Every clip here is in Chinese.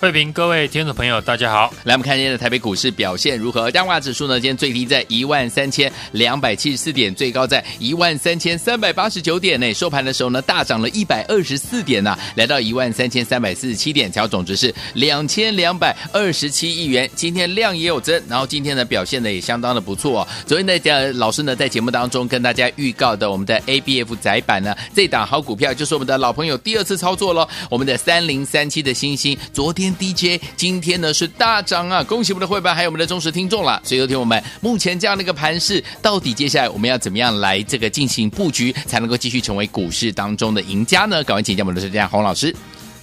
慧平，各位听众朋友，大家好。来，我们看今天的台北股市表现如何？加权指数呢？今天最低在一万三千两百七十四点，最高在一万三千三百八十九点呢。收盘的时候呢，大涨了一百二十四点呐、啊，来到一万三千三百四十七点，成交总值是两千两百二十七亿元。今天量也有增，然后今天的表现呢也相当的不错哦。昨天的呃老师呢在节目当中跟大家预告的我们的 ABF 载板呢，这档好股票就是我们的老朋友第二次操作喽。我们的三零三七的星星，昨天 DJ。今天呢是大涨啊！恭喜我们的会员还有我们的忠实听众了。所以，有听我们目前这样的一个盘势，到底接下来我们要怎么样来这个进行布局，才能够继续成为股市当中的赢家呢？赶快请教我们的专家洪老师。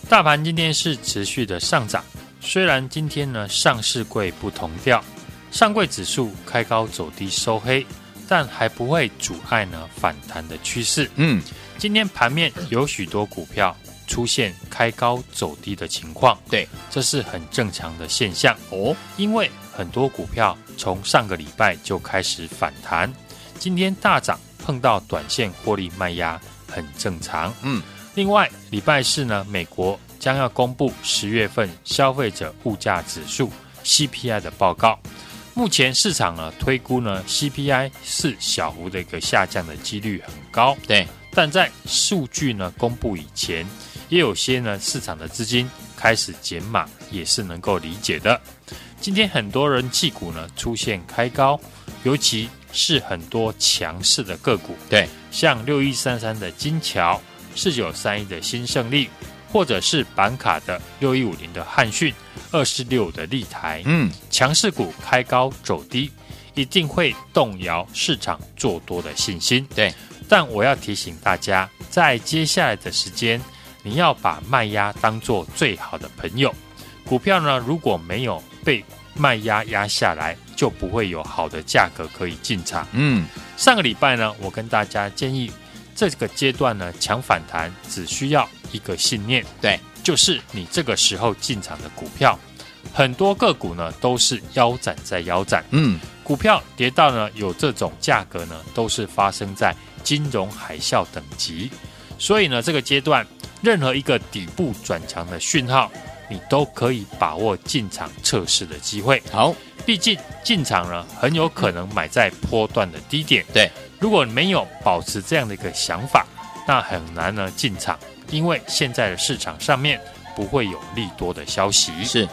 大盘今天是持续的上涨，虽然今天呢上市柜不同调，上柜指数开高走低收黑，但还不会阻碍呢反弹的趋势。嗯，今天盘面有许多股票。出现开高走低的情况，对，这是很正常的现象。哦。因为很多股票从上个礼拜就开始反弹，今天大涨碰到短线获利卖压，很正常。嗯，另外礼拜四呢，美国将要公布十月份消费者物价指数 CPI 的报告，目前市场呢推估呢 CPI 是小幅的一个下降的几率很高，对，但在数据呢公布以前。也有些呢，市场的资金开始减码，也是能够理解的。今天很多人气股呢出现开高，尤其是很多强势的个股，对，像六一三三的金桥、四九三一的新胜利，或者是板卡的六一五零的汉讯、二四六的立台，嗯，强势股开高走低，一定会动摇市场做多的信心。对，但我要提醒大家，在接下来的时间。你要把卖压当做最好的朋友，股票呢，如果没有被卖压压下来，就不会有好的价格可以进场。嗯，上个礼拜呢，我跟大家建议，这个阶段呢，强反弹只需要一个信念，对，就是你这个时候进场的股票，很多个股呢都是腰斩在腰斩。嗯，股票跌到呢有这种价格呢，都是发生在金融海啸等级，所以呢，这个阶段。任何一个底部转强的讯号，你都可以把握进场测试的机会。好，毕竟进场呢，很有可能买在波段的低点。对，如果没有保持这样的一个想法，那很难呢进场，因为现在的市场上面不会有利多的消息。是，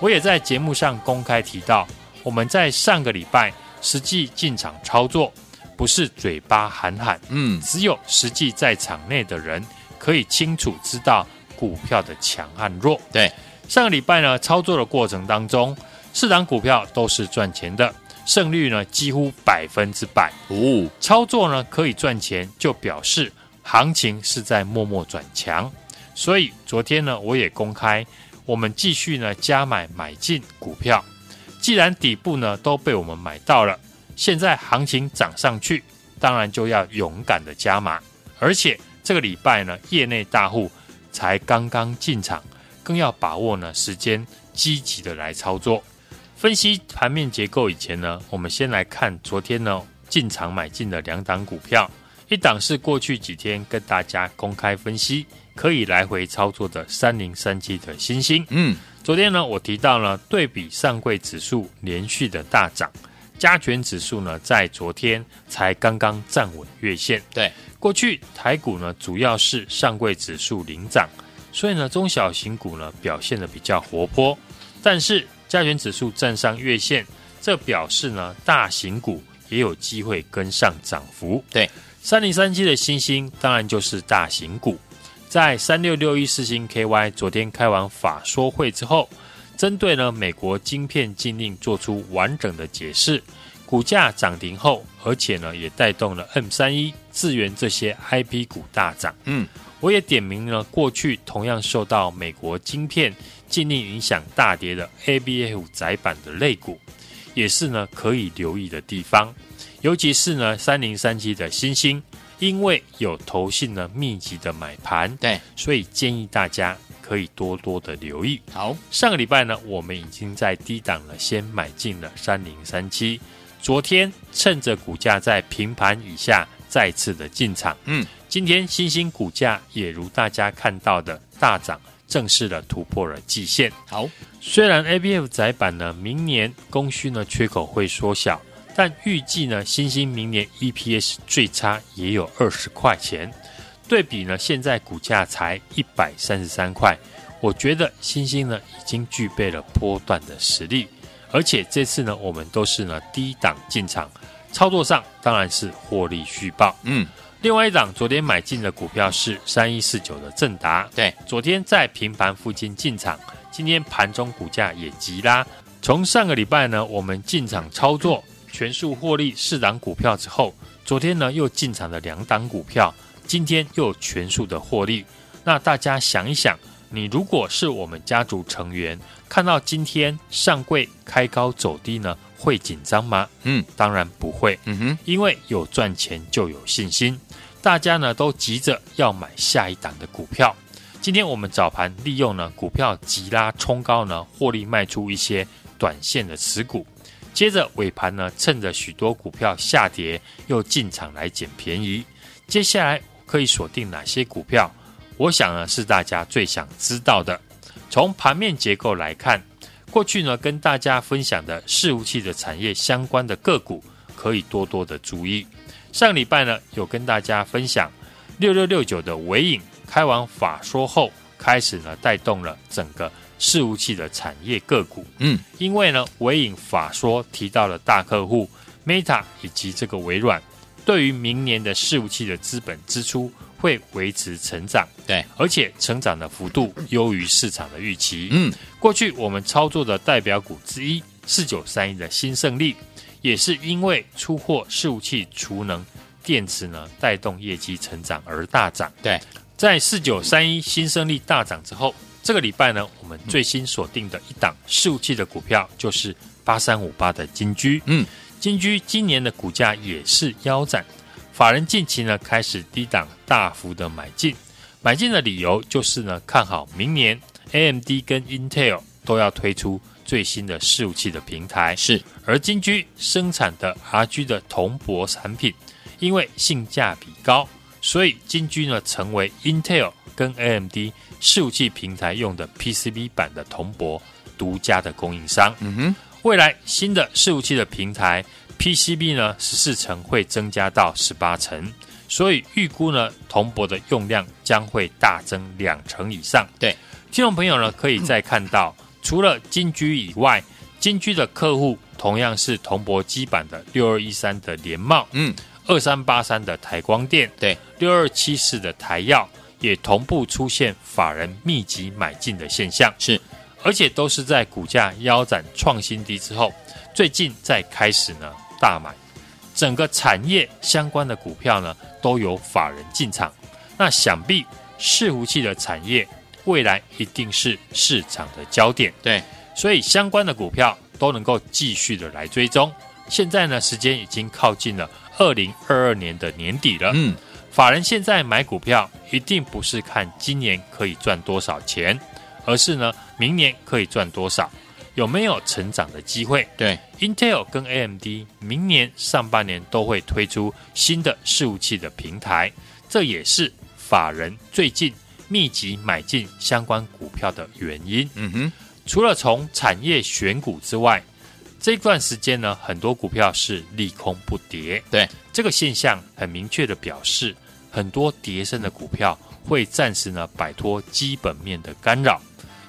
我也在节目上公开提到，我们在上个礼拜实际进场操作，不是嘴巴喊喊，嗯，只有实际在场内的人。可以清楚知道股票的强和弱。对，上个礼拜呢，操作的过程当中，四档股票都是赚钱的，胜率呢几乎百分之百。哦，操作呢可以赚钱，就表示行情是在默默转强。所以昨天呢，我也公开，我们继续呢加买买进股票。既然底部呢都被我们买到了，现在行情涨上去，当然就要勇敢的加码，而且。这个礼拜呢，业内大户才刚刚进场，更要把握呢时间，积极的来操作。分析盘面结构以前呢，我们先来看昨天呢进场买进的两档股票，一档是过去几天跟大家公开分析可以来回操作的三零三七的新星。嗯，昨天呢我提到了对比上柜指数连续的大涨，加权指数呢在昨天才刚刚站稳月线。对。过去台股呢，主要是上柜指数领涨，所以呢，中小型股呢表现的比较活泼。但是加权指数站上月线，这表示呢，大型股也有机会跟上涨幅。对，三零三七的新星当然就是大型股。在三六六一四星 KY 昨天开完法说会之后，针对呢美国晶片禁令做出完整的解释，股价涨停后，而且呢也带动了 M 三一、智源这些 IP 股大涨。嗯，我也点名了过去同样受到美国晶片禁令影响大跌的 ABF 窄板的类股，也是呢可以留意的地方。尤其是呢三零三七的新星，因为有投信呢密集的买盘，对，所以建议大家。可以多多的留意。好，上个礼拜呢，我们已经在低档了，先买进了三零三七。昨天趁着股价在平盘以下，再次的进场。嗯，今天新兴股价也如大家看到的大涨，正式的突破了季线。好，虽然 ABF 窄板呢，明年供需呢缺口会缩小，但预计呢，新兴明年 EPS 最差也有二十块钱。对比呢，现在股价才一百三十三块，我觉得新兴呢已经具备了波段的实力，而且这次呢，我们都是呢低档进场，操作上当然是获利续报。嗯，另外一档昨天买进的股票是三一四九的正达，对，昨天在平盘附近进场，今天盘中股价也急拉。从上个礼拜呢，我们进场操作全数获利四档股票之后，昨天呢又进场了两档股票。今天又全数的获利，那大家想一想，你如果是我们家族成员，看到今天上柜开高走低呢，会紧张吗？嗯，当然不会。嗯哼，因为有赚钱就有信心，大家呢都急着要买下一档的股票。今天我们早盘利用呢股票急拉冲高呢，获利卖出一些短线的持股，接着尾盘呢趁着许多股票下跌，又进场来捡便宜。接下来。可以锁定哪些股票？我想呢是大家最想知道的。从盘面结构来看，过去呢跟大家分享的伺服器的产业相关的个股，可以多多的注意。上礼拜呢有跟大家分享六六六九的尾影开完法说后，开始呢带动了整个伺服器的产业个股。嗯，因为呢尾影法说提到了大客户 Meta 以及这个微软。对于明年的伺服器的资本支出会维持成长，对，而且成长的幅度优于市场的预期。嗯，过去我们操作的代表股之一四九三一的新胜利，也是因为出货伺服器储能电池呢，带动业绩成长而大涨。对，在四九三一新胜利大涨之后，这个礼拜呢，我们最新锁定的一档伺服器的股票就是八三五八的金居。嗯。金居今年的股价也是腰斩，法人近期呢开始低档大幅的买进，买进的理由就是呢看好明年 AMD 跟 Intel 都要推出最新的伺服器的平台，是而金居生产的 RG 的铜箔产品，因为性价比高，所以金居呢成为 Intel 跟 AMD 伺服器平台用的 PCB 版的铜箔独家的供应商。嗯哼。未来新的伺服器的平台 PCB 呢，十四层会增加到十八层，所以预估呢，铜箔的用量将会大增两成以上。对，听众朋友呢，可以再看到，嗯、除了金居以外，金居的客户同样是铜箔基板的六二一三的联茂，嗯，二三八三的台光电，对，六二七四的台药也同步出现法人密集买进的现象，是。而且都是在股价腰斩创新低之后，最近再开始呢大买，整个产业相关的股票呢都有法人进场，那想必伺服器的产业未来一定是市场的焦点。对，所以相关的股票都能够继续的来追踪。现在呢时间已经靠近了二零二二年的年底了，嗯，法人现在买股票一定不是看今年可以赚多少钱。而是呢，明年可以赚多少，有没有成长的机会？对，Intel 跟 AMD 明年上半年都会推出新的伺服器的平台，这也是法人最近密集买进相关股票的原因。嗯哼，除了从产业选股之外，这段时间呢，很多股票是利空不跌。对，这个现象很明确的表示，很多跌升的股票会暂时呢摆脱基本面的干扰。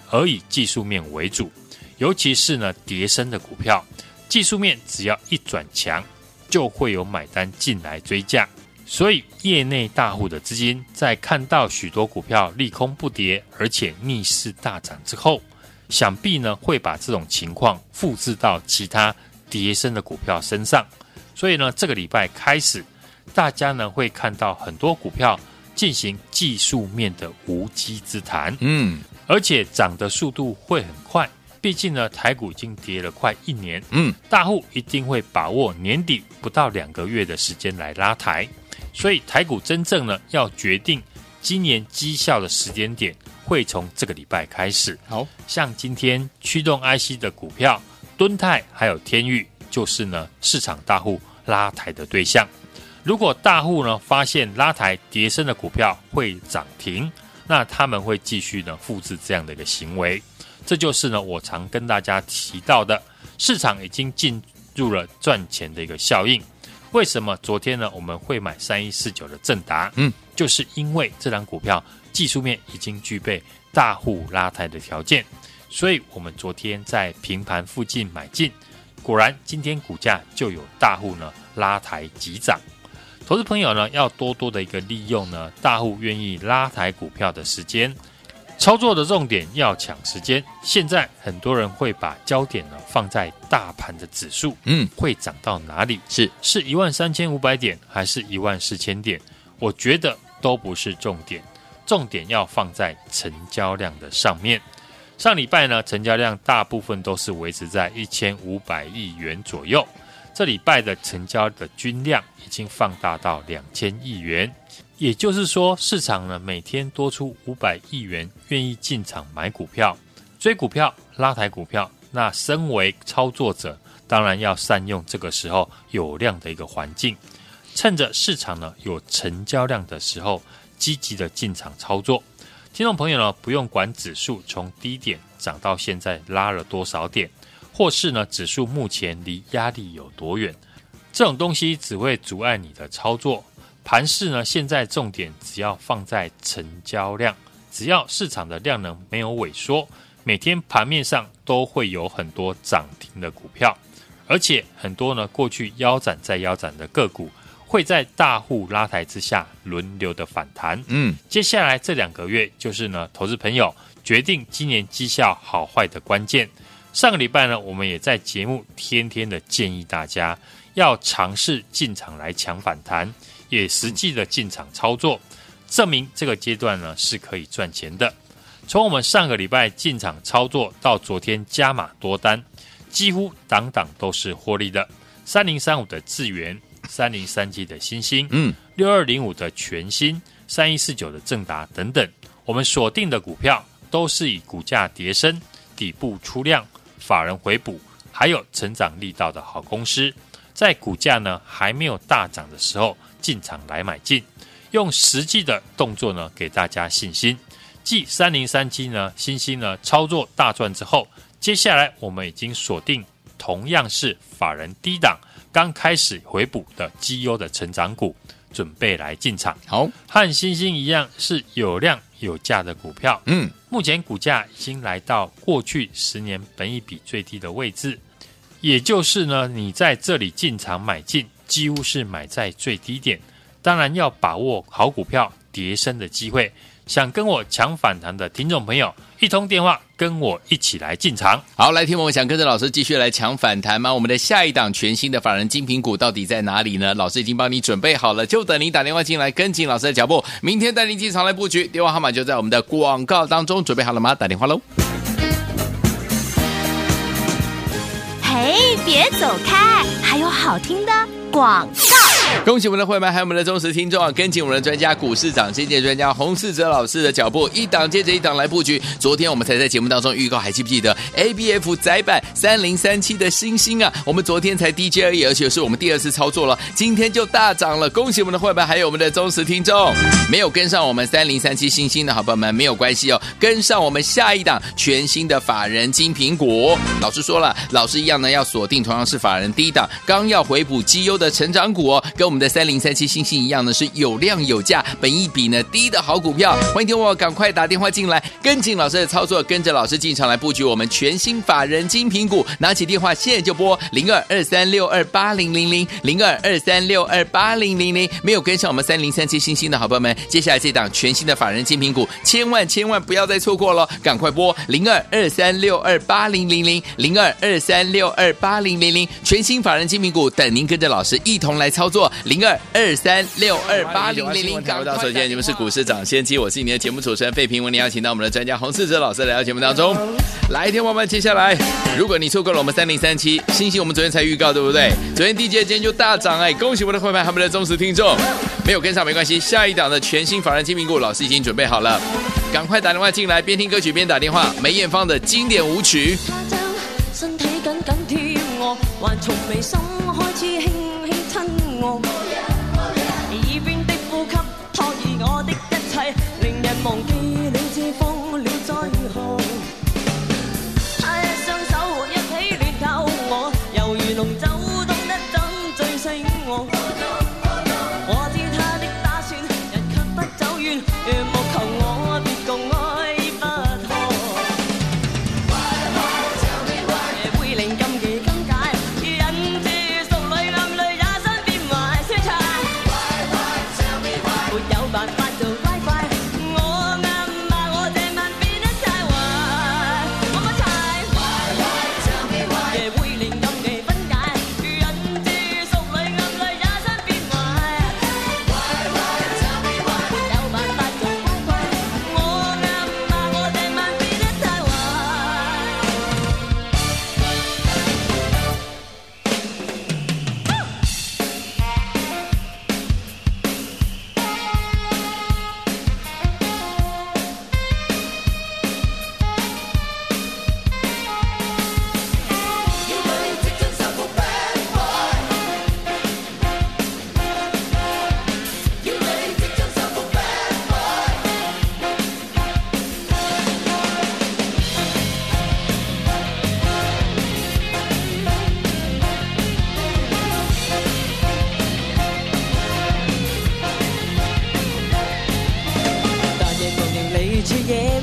而以技术面为主，尤其是呢叠升的股票，技术面只要一转强，就会有买单进来追价。所以业内大户的资金在看到许多股票利空不跌，而且逆势大涨之后，想必呢会把这种情况复制到其他叠升的股票身上。所以呢，这个礼拜开始，大家呢会看到很多股票进行技术面的无稽之谈，嗯，而且涨的速度会很快。毕竟呢，台股已经跌了快一年，嗯，大户一定会把握年底不到两个月的时间来拉抬。所以台股真正呢要决定今年绩效的时间点，会从这个礼拜开始。好像今天驱动 IC 的股票，敦泰还有天钰。就是呢，市场大户拉抬的对象。如果大户呢发现拉抬跌升的股票会涨停，那他们会继续呢复制这样的一个行为。这就是呢我常跟大家提到的，市场已经进入了赚钱的一个效应。为什么昨天呢我们会买三一四九的正达？嗯，就是因为这档股票技术面已经具备大户拉抬的条件，所以我们昨天在平盘附近买进。果然，今天股价就有大户呢拉抬急涨。投资朋友呢要多多的一个利用呢大户愿意拉抬股票的时间，操作的重点要抢时间。现在很多人会把焦点呢放在大盘的指数，嗯，会涨到哪里？是是一万三千五百点还是一万四千点？我觉得都不是重点，重点要放在成交量的上面。上礼拜呢，成交量大部分都是维持在一千五百亿元左右。这礼拜的成交的均量已经放大到两千亿元，也就是说，市场呢每天多出五百亿元，愿意进场买股票、追股票、拉抬股票。那身为操作者，当然要善用这个时候有量的一个环境，趁着市场呢有成交量的时候，积极的进场操作。听众朋友呢，不用管指数从低点涨到现在拉了多少点，或是呢指数目前离压力有多远，这种东西只会阻碍你的操作。盘市呢，现在重点只要放在成交量，只要市场的量能没有萎缩，每天盘面上都会有很多涨停的股票，而且很多呢过去腰斩再腰斩的个股。会在大户拉抬之下轮流的反弹。嗯，接下来这两个月就是呢，投资朋友决定今年绩效好坏的关键。上个礼拜呢，我们也在节目天天的建议大家要尝试进场来抢反弹，也实际的进场操作，证明这个阶段呢是可以赚钱的。从我们上个礼拜进场操作到昨天加码多单，几乎档档都是获利的。三零三五的智源。三零三七的新星，嗯，六二零五的全新，三一四九的正达等等，我们锁定的股票都是以股价跌升、底部出量、法人回补，还有成长力道的好公司，在股价呢还没有大涨的时候进场来买进，用实际的动作呢给大家信心。继三零三七呢，星星呢操作大赚之后，接下来我们已经锁定同样是法人低档。刚开始回补的绩优的成长股，准备来进场。好，和星星一样是有量有价的股票。嗯，目前股价已经来到过去十年本一比最低的位置，也就是呢，你在这里进场买进，几乎是买在最低点。当然要把握好股票跌升的机会。想跟我抢反弹的听众朋友，一通电话跟我一起来进场。好，来听我们想跟着老师继续来抢反弹吗？我们的下一档全新的法人精品股到底在哪里呢？老师已经帮你准备好了，就等你打电话进来跟紧老师的脚步。明天带您进场来布局，电话号码就在我们的广告当中。准备好了吗？打电话喽！嘿，别走开，还有好听的广告。恭喜我们的会员，还有我们的忠实听众啊！跟紧我们的专家股市长先见专家洪世哲老师的脚步，一档接着一档来布局。昨天我们才在节目当中预告，还记不记得 ABF 载板三零三七的星星啊？我们昨天才 DJ 而已，而且是我们第二次操作了，今天就大涨了。恭喜我们的会员，还有我们的忠实听众，没有跟上我们三零三七星星的好朋友们没有关系哦，跟上我们下一档全新的法人精品股。老师说了，老师一样呢要锁定同样是法人低档，刚要回补绩优的成长股哦。跟我们的三零三七星星一样呢，是有量有价，本益比呢低的好股票。欢迎听我赶快打电话进来，跟紧老师的操作，跟着老师进场来布局我们全新法人精品股。拿起电话现在就拨零二二三六二八零零零零二二三六二八零零零。没有跟上我们三零三七星星的好朋友们，接下来这档全新的法人精品股，千万千万不要再错过了，赶快拨零二二三六二八零零零零二二三六二八零零零，全新法人精品股等您跟着老师一同来操作，零二二三六二八零零零。赶快到手，今天你们是股市涨先机，我是你的节目主持人费平，为你邀请到我们的专家洪世哲老师来到节目当中。来，天王们，接下来，如果你错过了我们三零三七星星，我们昨天才预告，对不对？昨天低阶，今天就大涨哎！恭喜我们的会员，他们的忠实听众，没有跟上没关系，下一档的全新法人金苹果，老师已经准备好了，赶快打电话进来，边听歌曲边打电话。梅艳芳的经典舞曲。还从眉心开始轻轻亲我。耳边的呼吸拖移我的一切令人忘记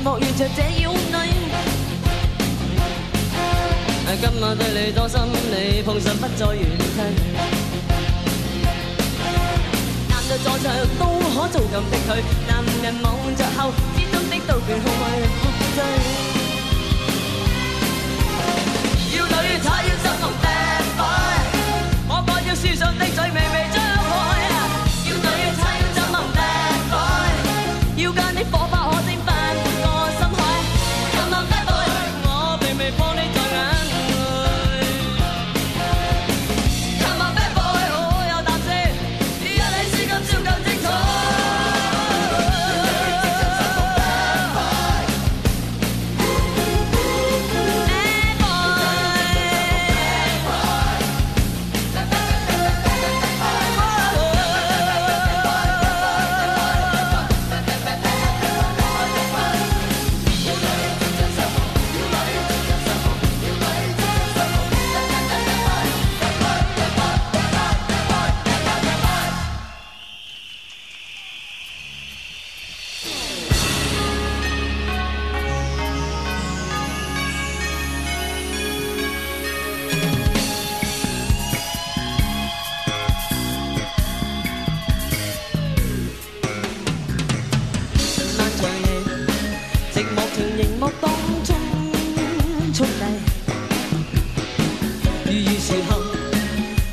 莫遇着这妖女，今晚对你多心，你碰上不再怨叹。男着坐着都可做尽的趣，男人望着后，心中的刀剑空虚。妖女要心痛 b a 我要书上的嘴，微微。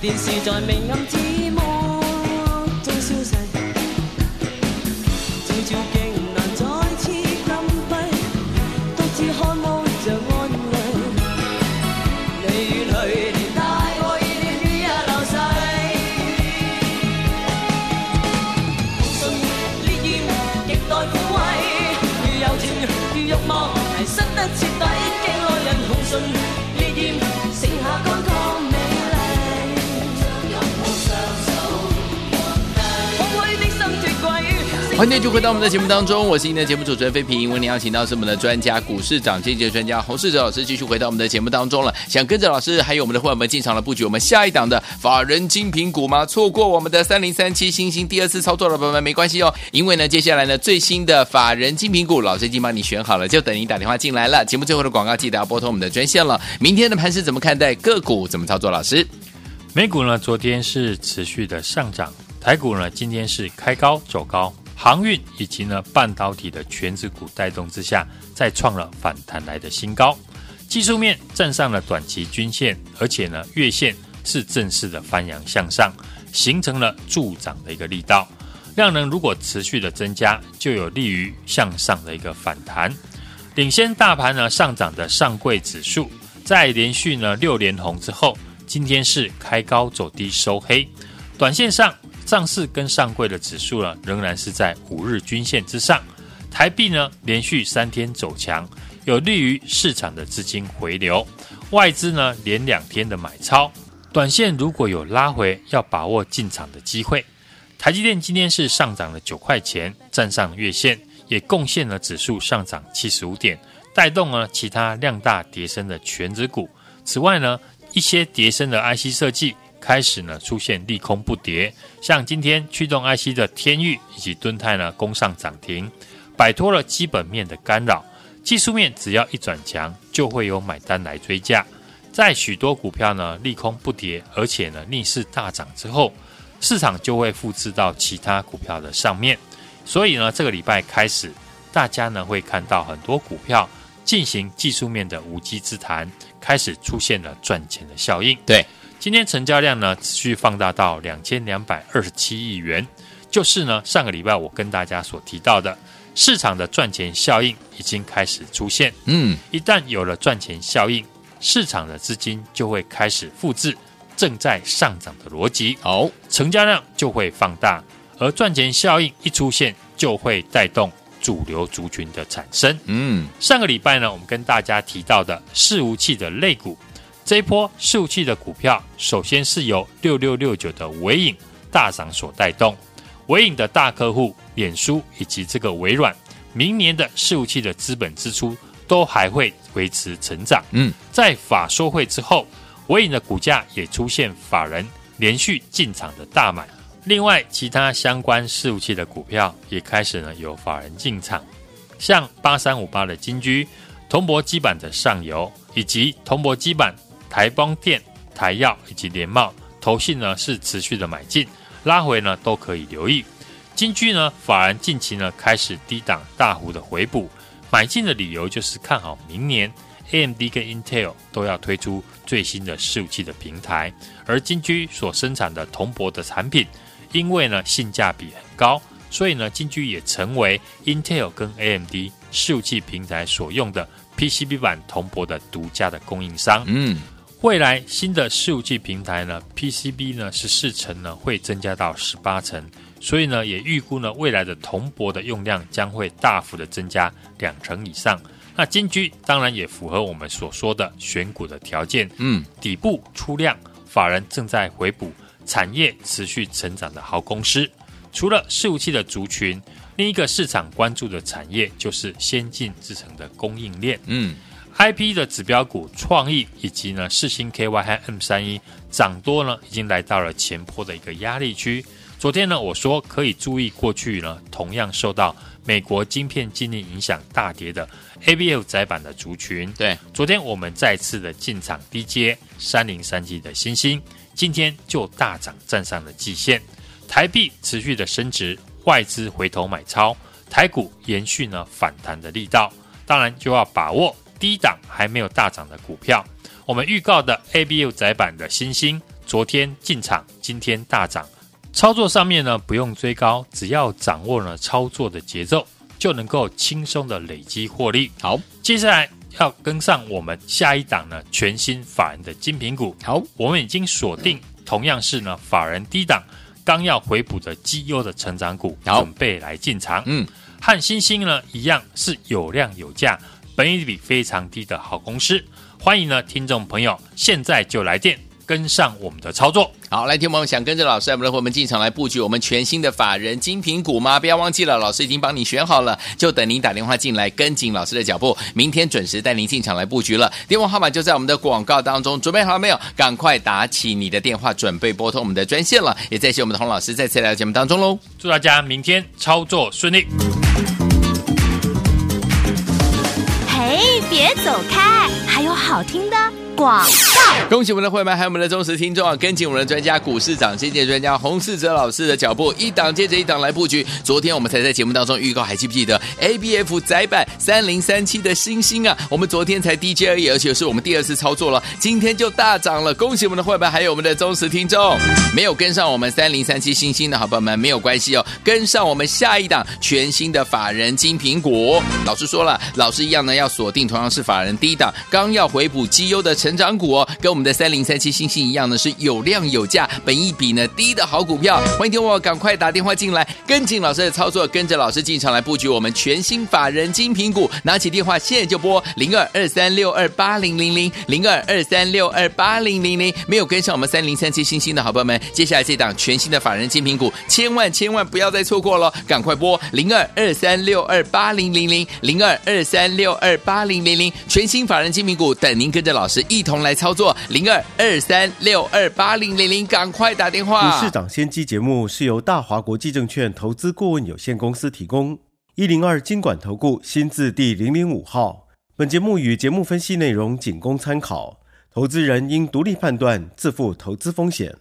电视在明暗之间。欢迎继续回到我们的节目当中，我是您的节目主持人飞平。为您邀请到是我们的专家，股市涨跌专家洪世哲老师，继续回到我们的节目当中了。想跟着老师还有我们的伙伴们进场来布局我们下一档的法人精品股吗？错过我们的三零三七星星第二次操作的朋友们没关系哦，因为呢，接下来呢最新的法人精品股，老师已经帮你选好了，就等你打电话进来了。节目最后的广告记得要拨通我们的专线了。明天的盘是怎么看待？个股怎么操作？老师，美股呢昨天是持续的上涨，台股呢今天是开高走高。航运以及呢半导体的全指股带动之下，再创了反弹来的新高。技术面站上了短期均线，而且呢月线是正式的翻扬向上，形成了助涨的一个力道。量能如果持续的增加，就有利于向上的一个反弹。领先大盘呢上涨的上柜指数，在连续呢六连红之后，今天是开高走低收黑，短线上。上市跟上柜的指数呢，仍然是在五日均线之上。台币呢，连续三天走强，有利于市场的资金回流。外资呢，连两天的买超，短线如果有拉回，要把握进场的机会。台积电今天是上涨了九块钱，站上月线，也贡献了指数上涨七十五点，带动了其他量大跌升的权值股。此外呢，一些跌升的 IC 设计。开始呢出现利空不跌，像今天驱动 IC 的天域以及敦泰呢攻上涨停，摆脱了基本面的干扰，技术面只要一转强，就会有买单来追价。在许多股票呢利空不跌，而且呢逆势大涨之后，市场就会复制到其他股票的上面。所以呢这个礼拜开始，大家呢会看到很多股票进行技术面的无稽之谈，开始出现了赚钱的效应。对。今天成交量呢持续放大到两千两百二十七亿元，就是呢上个礼拜我跟大家所提到的市场的赚钱效应已经开始出现。嗯，一旦有了赚钱效应，市场的资金就会开始复制正在上涨的逻辑，好，成交量就会放大，而赚钱效应一出现，就会带动主流族群的产生。嗯，上个礼拜呢，我们跟大家提到的伺服器的类股。这一波伺服器的股票，首先是由六六六九的微影大涨所带动。微影的大客户脸书以及这个微软，明年的伺服器的资本支出都还会维持成长。嗯，在法说会之后，微影的股价也出现法人连续进场的大买。另外，其他相关伺服器的股票也开始呢有法人进场，像八三五八的金居、铜箔基板的上游以及铜箔基板。台邦电、台药以及联茂投信呢是持续的买进，拉回呢都可以留意。金居呢，法人近期呢开始低档大幅的回补，买进的理由就是看好明年 AMD 跟 Intel 都要推出最新的伺服器的平台，而金居所生产的铜箔的产品，因为呢性价比很高，所以呢金居也成为 Intel 跟 AMD 伺服器平台所用的 PCB 板铜箔的独家的供应商。嗯。未来新的伺服器平台呢，PCB 呢十四层呢会增加到十八层，所以呢也预估呢未来的铜箔的用量将会大幅的增加两成以上。那金居当然也符合我们所说的选股的条件，嗯，底部出量，法人正在回补，产业持续成长的好公司。除了伺服器的族群，另一个市场关注的产业就是先进制程的供应链，嗯。I P 的指标股创意以及呢四星 K Y 和 M 三一涨多呢，已经来到了前坡的一个压力区。昨天呢，我说可以注意过去呢，同样受到美国晶片禁令影响大跌的 A B F 窄板的族群。对，昨天我们再次的进场低接三零三七的星星，今天就大涨站上了季线。台币持续的升值，外资回头买超，台股延续呢反弹的力道，当然就要把握。低档还没有大涨的股票，我们预告的 ABU 窄板的新星，昨天进场，今天大涨。操作上面呢，不用追高，只要掌握了操作的节奏，就能够轻松的累积获利。好，接下来要跟上我们下一档呢，全新法人的精品股。好，我们已经锁定，同样是呢法人低档刚要回补的绩优的成长股，准备来进场。嗯，和星星呢一样，是有量有价。本益比非常低的好公司，欢迎呢听众朋友现在就来电跟上我们的操作。好，来，听我们想跟着老师，我们的伙伴进场来布局我们全新的法人精品股吗？不要忘记了，老师已经帮你选好了，就等您打电话进来跟紧老师的脚步，明天准时带您进场来布局了。电话号码就在我们的广告当中，准备好了没有？赶快打起你的电话，准备拨通我们的专线了。也再谢我们的洪老师再次来到节目当中喽，祝大家明天操作顺利。别走开，还有好听的广告，恭喜我们的会员，还有我们的忠实听众啊！跟紧我们的专家股市涨跌跌专家洪世哲老师的脚步，一档接着一档来布局。昨天我们才在节目当中预告，还记不记得 ABF 载板三零三七的星星啊？我们昨天才 DJ 而已，而且是我们第二次操作了，今天就大涨了。恭喜我们的会员，还有我们的忠实听众，没有跟上我们三零三七星星的好朋友们没有关系哦，跟上我们下一档全新的法人金苹果。老师说了，老师一样呢，要锁定同样是法人第一档，刚要回补绩优的。成成长股哦，跟我们的三零三七星星一样呢，是有量有价，本益比呢低的好股票。欢迎听我赶快打电话进来，跟紧老师的操作，跟着老师进场来布局我们全新法人精品股。拿起电话现在就拨零二二三六二八零零零零二二三六二八零零零。没有跟上我们三零三七星星的好朋友们，接下来这档全新的法人精品股，千万千万不要再错过了，赶快拨零二二三六二八零零零零二二三六二八零零零，全新法人精品股等您跟着老师。一同来操作零二二三六二八零零零，赶快打电话。股市涨先机节目是由大华国际证券投资顾问有限公司提供，一零二经管投顾新字第零零五号。本节目与节目分析内容仅供参考，投资人应独立判断，自负投资风险。